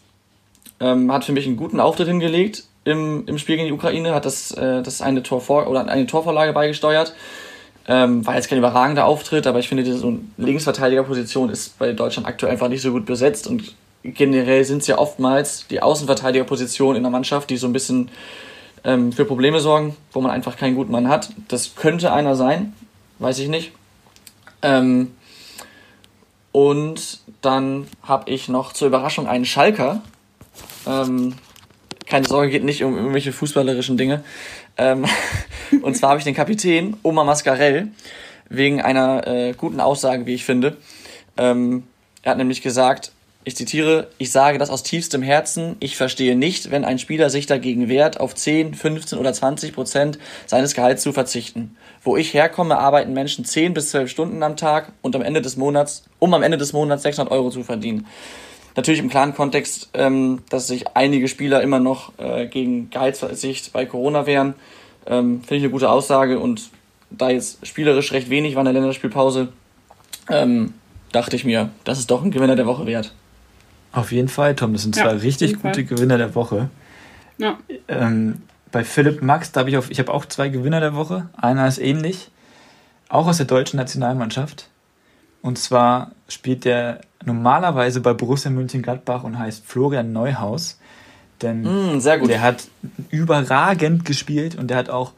Ähm, hat für mich einen guten Auftritt hingelegt im, im Spiel gegen die Ukraine, hat das, äh, das eine Tor vor oder eine Torvorlage beigesteuert. Ähm, war jetzt kein überragender Auftritt, aber ich finde, diese so Linksverteidigerposition ist bei Deutschland aktuell einfach nicht so gut besetzt und generell sind es ja oftmals die Außenverteidigerpositionen in der Mannschaft, die so ein bisschen ähm, für Probleme sorgen, wo man einfach keinen guten Mann hat. Das könnte einer sein, weiß ich nicht. Ähm, und dann habe ich noch zur Überraschung einen Schalker. Ähm, keine Sorge, geht nicht um irgendwelche fußballerischen Dinge. Ähm, und zwar habe ich den Kapitän Oma Mascarell wegen einer äh, guten Aussage, wie ich finde. Ähm, er hat nämlich gesagt, ich zitiere, ich sage das aus tiefstem Herzen, ich verstehe nicht, wenn ein Spieler sich dagegen wehrt, auf 10, 15 oder 20 Prozent seines Gehalts zu verzichten. Wo ich herkomme, arbeiten Menschen 10 bis 12 Stunden am Tag und am Ende des Monats, um am Ende des Monats 600 Euro zu verdienen. Natürlich im klaren Kontext, ähm, dass sich einige Spieler immer noch äh, gegen Gehaltsverzicht bei Corona wehren. Ähm, Finde ich eine gute Aussage und da jetzt spielerisch recht wenig war in der Länderspielpause, ähm, dachte ich mir, das ist doch ein Gewinner der Woche wert. Auf jeden Fall, Tom. Das sind Ja, zwei richtig gute Fall. Gewinner der Woche. Ja. Ähm, bei Philipp Max, da habe ich auf, ich habe auch zwei Gewinner der Woche. Einer ist ähnlich, auch aus der deutschen Nationalmannschaft. Und zwar spielt der normalerweise bei Borussia Mönchengladbach und heißt Florian Neuhaus. Denn Mm, sehr gut. der hat überragend gespielt und der hat auch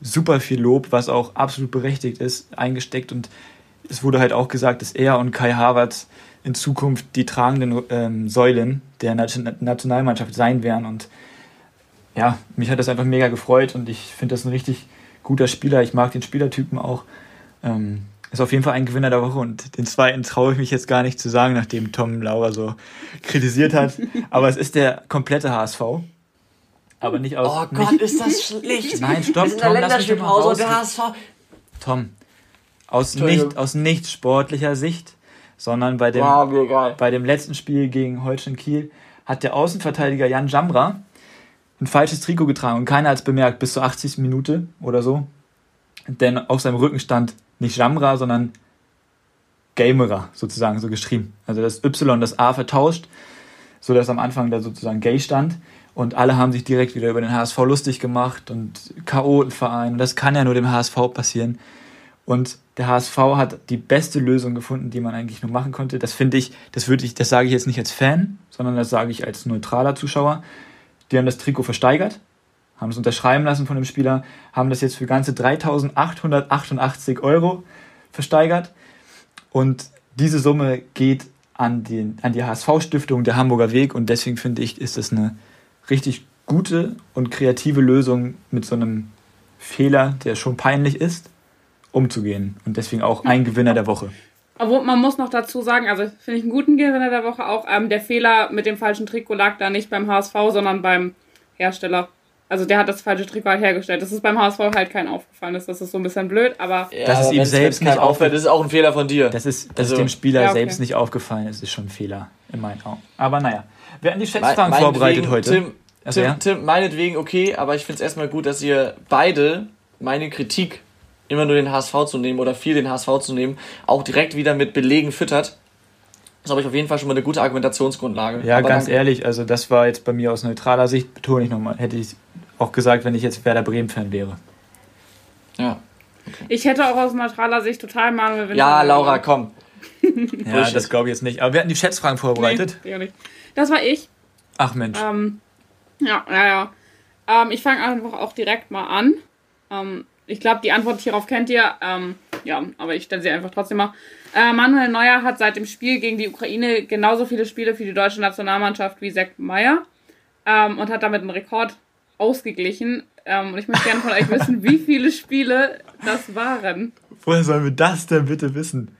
super viel Lob, was auch absolut berechtigt ist, eingesteckt. Und es wurde halt auch gesagt, dass er und Kai Havertz in Zukunft die tragenden ähm, Säulen der Nation Nationalmannschaft sein werden. Und ja, mich hat das einfach mega gefreut und ich finde das ein richtig guter Spieler. Ich mag den Spielertypen auch. Ähm, ist auf jeden Fall ein Gewinner der Woche und den zweiten traue ich mich jetzt gar nicht zu sagen, nachdem Tom Laura so kritisiert hat. Aber es ist der komplette HSV. Aber nicht aus. Oh Gott, nicht, ist das schlecht. Nein, stopp, Wir sind Tom, lass mich mal und der raus- HSV. Tom, aus nicht, aus nicht sportlicher Sicht, sondern bei dem, egal. bei dem letzten Spiel gegen Holstein Kiel hat der Außenverteidiger Jan Jamra ein falsches Trikot getragen und keiner hat es bemerkt, bis zur 80. Minute oder so. Denn auf seinem Rücken stand nicht Jamra, sondern Gamerer sozusagen so geschrieben. Also das Y das A vertauscht, so dass am Anfang da sozusagen Gay stand. Und alle haben sich direkt wieder über den HSV lustig gemacht und Chaotenverein. Und das kann ja nur dem HSV passieren. Und der HSV hat die beste Lösung gefunden, die man eigentlich nur machen konnte. Das finde ich, das würde ich, das sage ich jetzt nicht als Fan, sondern das sage ich als neutraler Zuschauer. Die haben das Trikot versteigert, haben es unterschreiben lassen von dem Spieler, haben das jetzt für ganze 3.888 Euro versteigert. Und diese Summe geht an, den, an die HSV-Stiftung, der Hamburger Weg. Und deswegen finde ich, ist das eine richtig gute und kreative Lösung mit so einem Fehler, der schon peinlich ist, umzugehen. Und deswegen auch ein Gewinner der Woche. Aber man muss noch dazu sagen, also finde ich einen guten Gewinner der Woche auch, ähm, der Fehler mit dem falschen Trikot lag da nicht beim HSV, sondern beim Hersteller. Also der hat das falsche Trikot halt hergestellt. Das ist beim HSV halt kein aufgefallen ist. Das ist so ein bisschen blöd, aber Ja, Das ist aber ihm selbst nicht auffällt, ist es auch ein Fehler von dir. Das ist, das Also- ist dem Spieler Ja, okay. selbst nicht aufgefallen. Es ist schon ein Fehler in meinen Augen. Aber naja, wir haben die Schätzfragen meinetwegen, vorbereitet heute. Tim, Also, Tim, ja? Tim, meinetwegen okay, aber ich finde es erstmal gut, dass ihr beide meine Kritik, immer nur den HSV zu nehmen oder viel den HSV zu nehmen, auch direkt wieder mit Belegen füttert. Das glaube ich, auf jeden Fall schon mal eine gute Argumentationsgrundlage. Ja, Aber ganz danke. ehrlich, also das war jetzt bei mir aus neutraler Sicht, betone ich nochmal, hätte ich auch gesagt, wenn ich jetzt Werder Bremen-Fan wäre. Ja, ich hätte auch aus neutraler Sicht total Manuel Winter. ja. Laura, komm. Ja, das glaube ich jetzt nicht. Aber wir hatten die Schätzfragen vorbereitet. Nee, nicht. Das war ich. Ach Mensch. Ähm, ja, ja, ja. Ähm, ich fange einfach auch direkt mal an. Ähm, ich glaube, die Antwort hierauf kennt ihr. Ähm, ja, aber ich stelle sie einfach trotzdem mal. Äh, Manuel Neuer hat seit dem Spiel gegen die Ukraine genauso viele Spiele für die deutsche Nationalmannschaft wie Sepp Meyer ähm, und hat damit einen Rekord ausgeglichen. Ähm, und ich möchte gerne von euch wissen, wie viele Spiele das waren. Woher sollen wir das denn bitte wissen?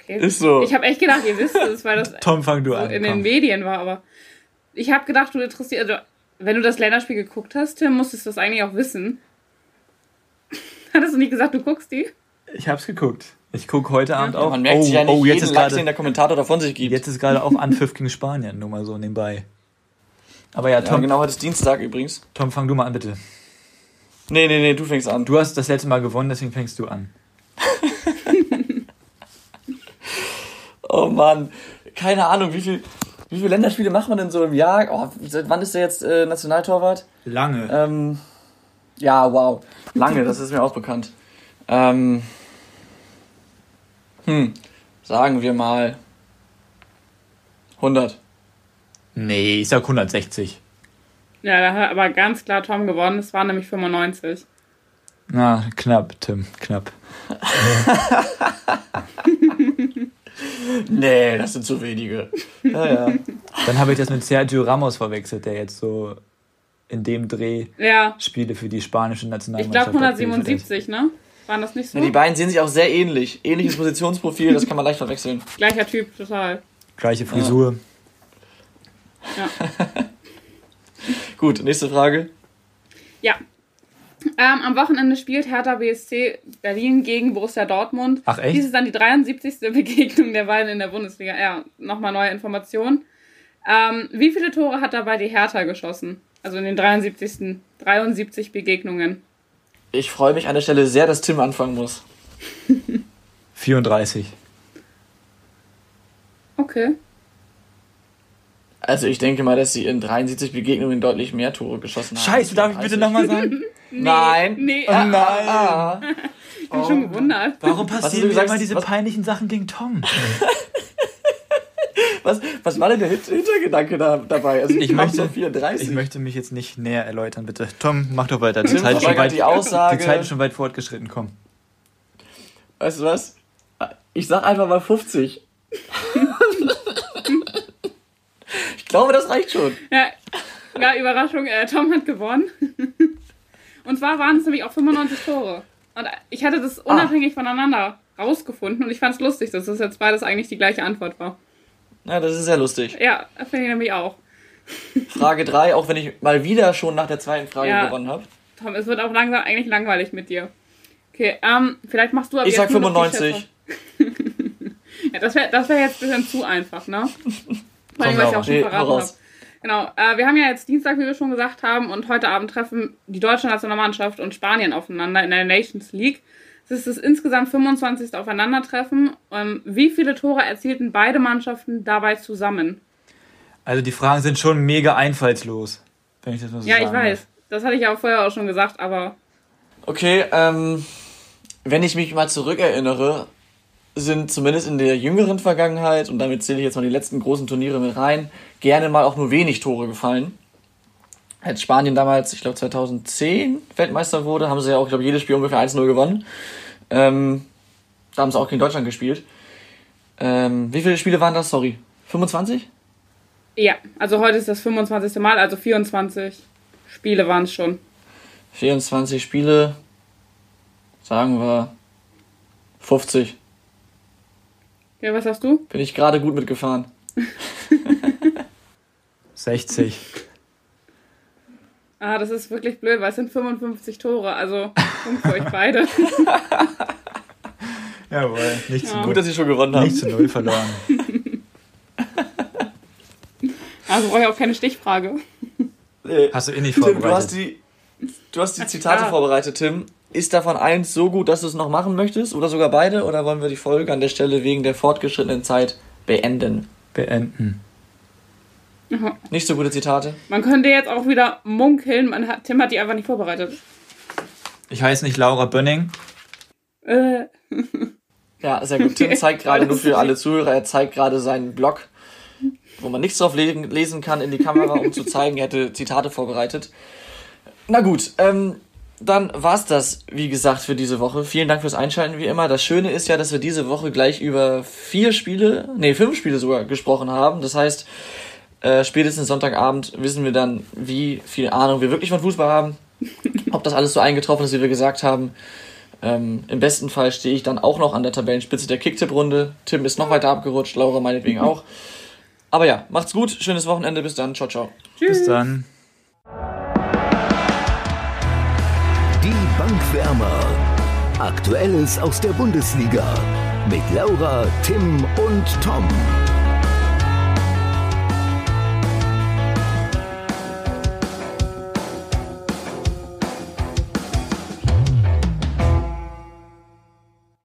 Okay. Ist so. Ich habe echt gedacht, ihr wisst es, weil das Tom, fang du so an. in den komm. Medien war, aber ich habe gedacht, du interessierst, also wenn du das Länderspiel geguckt hast, Tim, musstest du das eigentlich auch wissen. Hattest du nicht gesagt, du guckst die? Ich hab's geguckt. Ich gucke heute Abend auch. Man merkt sich ja nicht oh, jetzt ist Lachs, den gerade der Kommentator davon sich gibt. jetzt ist gerade auch Anpfiff gegen Spanien, nur mal so nebenbei. Aber ja, ja, Tom, genau, heute ist Dienstag übrigens. Tom, fang du mal an, bitte. Nee, nee, nee, du fängst an. Du hast das letzte Mal gewonnen, deswegen fängst du an. Oh Mann, keine Ahnung, wie viel, wie viele Länderspiele macht man denn so im Jahr? Oh, seit wann ist der jetzt äh, Nationaltorwart? Lange. Ähm, ja, wow, lange, das ist mir auch bekannt. Ähm, hm, sagen wir mal 100. Nee, ich sag 160. Ja, da hat aber ganz klar Tom gewonnen. Es waren nämlich 95. Na, knapp, Tim, knapp. Nee, das sind zu wenige. Ja, ja. Dann habe ich das mit Sergio Ramos verwechselt, der jetzt so in dem Dreh Ja, Spiele für die spanische ich Nationalmannschaft glaube abgeliefert hat. 177, ne? Waren das nicht so? Ja, die beiden sehen sich auch sehr ähnlich. Ähnliches Positionsprofil, das kann man leicht verwechseln. Gleicher Typ, total. Gleiche Frisur. Gut, nächste Frage. Ja. Ähm, am Wochenende spielt Hertha BSC Berlin gegen Borussia Dortmund. Ach, echt? Dies ist dann die 73. Begegnung der beiden in der Bundesliga. Ja, nochmal neue Informationen. Ähm, wie viele Tore hat dabei die Hertha geschossen? Also in den 73. 73 Begegnungen. Ich freue mich an der Stelle sehr, dass Tim anfangen muss. 34. Okay. Also ich denke mal, dass sie in 73 Begegnungen deutlich mehr Tore geschossen haben. Scheiße, darf ich bitte nochmal sagen? Nein. Nee, Oh nein. Ah, ich bin schon gewundert. Warum passieren mir immer diese Was- peinlichen Sachen gegen Tom? Was, was war denn der Hin- Hintergedanke da, dabei? Also Ich möchte, zur 34. ich möchte mich jetzt nicht näher erläutern, bitte. Tom, mach doch weiter. Die Zeit, ist schon weit, die Aussage. die Zeit ist schon weit fortgeschritten, komm. Weißt du was? Ich sag einfach mal 50. ich glaube, das reicht schon. Ja, ja Überraschung, äh, Tom hat gewonnen. Und zwar waren es nämlich auch 95 Tore. Und ich hatte das unabhängig voneinander rausgefunden und ich fand es lustig, dass das jetzt beides eigentlich die gleiche Antwort war. Ja, das ist sehr lustig. Ja, finde ich nämlich auch. Frage 3, auch wenn ich mal wieder schon nach der zweiten Frage Ja. gewonnen habe. Tom, es wird auch langsam eigentlich langweilig mit dir. Okay, ähm, vielleicht machst du aber Ich sag nur noch die 95. Schätzung. Ja, das wäre das wär jetzt ein bisschen zu einfach, ne? Vor allem, weil ich auch schon Nee, verraten habe. Genau, äh, wir haben ja jetzt Dienstag, wie wir schon gesagt haben, und heute Abend treffen die deutsche Nationalmannschaft und Spanien aufeinander in der Nations League. Es ist das insgesamt 25. Aufeinandertreffen. Ähm, wie viele Tore erzielten beide Mannschaften dabei zusammen? Also die Fragen sind schon mega einfallslos, wenn ich das mal so ja, ich weiß. Das hatte ich ja auch vorher auch schon gesagt, aber Okay, ähm, wenn ich mich mal zurückerinnere, sind zumindest in der jüngeren Vergangenheit, und damit zähle ich jetzt mal die letzten großen Turniere mit rein, gerne mal auch nur wenig Tore gefallen. Als Spanien damals, ich glaube 2010 Weltmeister wurde, haben sie ja auch, ich glaube, jedes Spiel ungefähr 1-0 gewonnen. Ähm, da haben sie auch gegen Deutschland gespielt. Ähm, wie viele Spiele waren das? Sorry. 25? ja, also heute ist das 25. Mal, also 24 Spiele waren es schon. 24 Spiele. Sagen wir 50. Ja, was hast du? Bin ich gerade gut mitgefahren. 60. Ah, das ist wirklich blöd, weil es sind 55 Tore, also Punkt für euch beide. Jawohl, nicht zu Ja. null. Gut, dass ich schon gewonnen habe. Nicht zu null verloren. Also brauche ich auch keine Stichfrage. Äh, Hast du eh nicht Tim, du hast vorbereitet. die, du hast die Zitate Ja. vorbereitet, Tim. Ist davon eins so gut, dass du es noch machen möchtest? Oder sogar beide? Oder wollen wir die Folge an der Stelle wegen der fortgeschrittenen Zeit beenden? Beenden. Nicht so gute Zitate? Man könnte jetzt auch wieder munkeln, man hat, Tim hat die einfach nicht vorbereitet. Ich heiße nicht Laura Bönning. Äh, Ja, sehr gut. Tim zeigt gerade nur für alle Zuhörer, er zeigt gerade seinen Blog, wo man nichts drauf le lesen kann, in die Kamera, um zu zeigen, er hätte Zitate vorbereitet. Na gut, ähm, dann war's das, wie gesagt, für diese Woche. Vielen Dank fürs Einschalten, wie immer. Das Schöne ist ja, dass wir diese Woche gleich über vier Spiele, nee, fünf Spiele sogar gesprochen haben. Das heißt, äh, spätestens Sonntagabend wissen wir dann, wie viel Ahnung wir wirklich von Fußball haben. Ob das alles so eingetroffen ist, wie wir gesagt haben. Ähm, Im besten Fall stehe ich dann auch noch an der Tabellenspitze der Kicktipp-Runde. Tim ist noch weiter abgerutscht, Laura meinetwegen auch. Aber ja, macht's gut, schönes Wochenende, bis dann, ciao, ciao. Bis dann. Die Bankwärmer. Aktuelles aus der Bundesliga. Mit Laura, Tim und Tom.